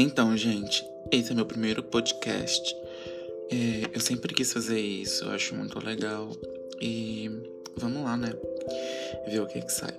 Então, gente, esse é meu primeiro podcast. É, eu sempre quis fazer isso, eu acho muito legal. E vamos lá, né? Ver o que que sai.